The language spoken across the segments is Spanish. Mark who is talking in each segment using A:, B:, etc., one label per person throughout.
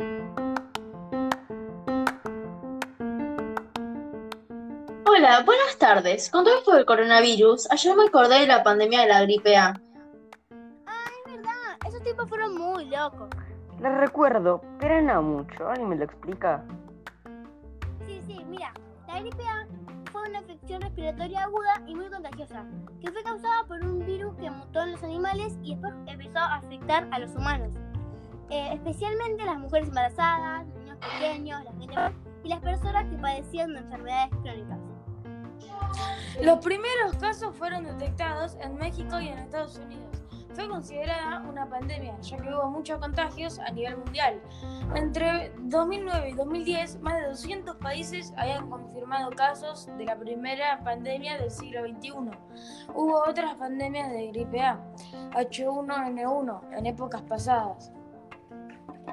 A: Hola, buenas tardes. Con todo esto del coronavirus, ayer me acordé de la pandemia de la gripe A.
B: Ah, es verdad. Esos tipos fueron muy locos.
C: Les recuerdo, pero no mucho. ¿Alguien me lo explica?
B: Sí, sí, mira. La gripe A fue una infección respiratoria aguda y muy contagiosa, que fue causada por un virus que mutó en los animales y después empezó a afectar a los humanos. Eh, especialmente las mujeres embarazadas, los niños pequeños, la gente y las personas que padecían de enfermedades crónicas.
D: Los primeros casos fueron detectados en México y en Estados Unidos. Fue considerada una pandemia, ya que hubo muchos contagios a nivel mundial. Entre 2009 y 2010, más de 200 países habían confirmado casos de la primera pandemia del siglo XXI. Hubo otras pandemias de gripe A, H1N1, en épocas pasadas.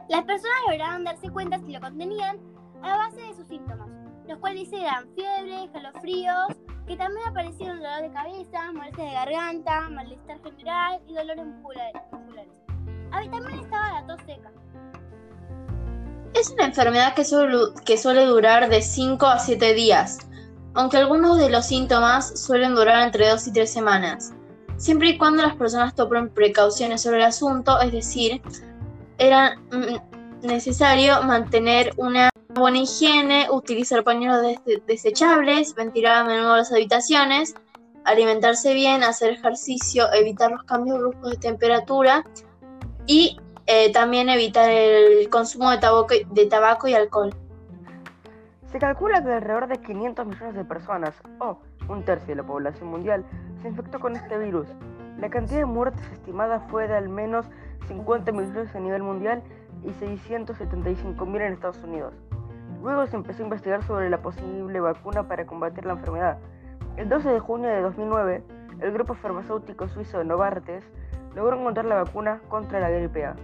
B: Las personas lograron darse cuenta si lo contenían a base de sus síntomas, los cuales eran fiebre, escalofríos, que también aparecieron dolor de cabeza, molestias de garganta, malestar general y dolores musculares. A ver, también estaba la tos seca.
A: Es una enfermedad que suele, que suele durar de 5 a 7 días, aunque algunos de los síntomas suelen durar entre 2 y 3 semanas, siempre y cuando las personas tomen precauciones sobre el asunto, es decir, era mm, necesario mantener una buena higiene, utilizar pañuelos desechables, ventilar a menudo las habitaciones, alimentarse bien, hacer ejercicio, evitar los cambios bruscos de temperatura y eh, también evitar el consumo de tabaco, de tabaco y alcohol.
C: Se calcula que alrededor de 500 millones de personas, o un tercio de la población mundial, se infectó con este virus. La cantidad de muertes estimada fue de al menos 50 millones a nivel mundial y 675 mil en Estados Unidos. Luego se empezó a investigar sobre la posible vacuna para combatir la enfermedad. El 12 de junio de 2009, el grupo farmacéutico suizo Novartis logró encontrar la vacuna contra la gripe A.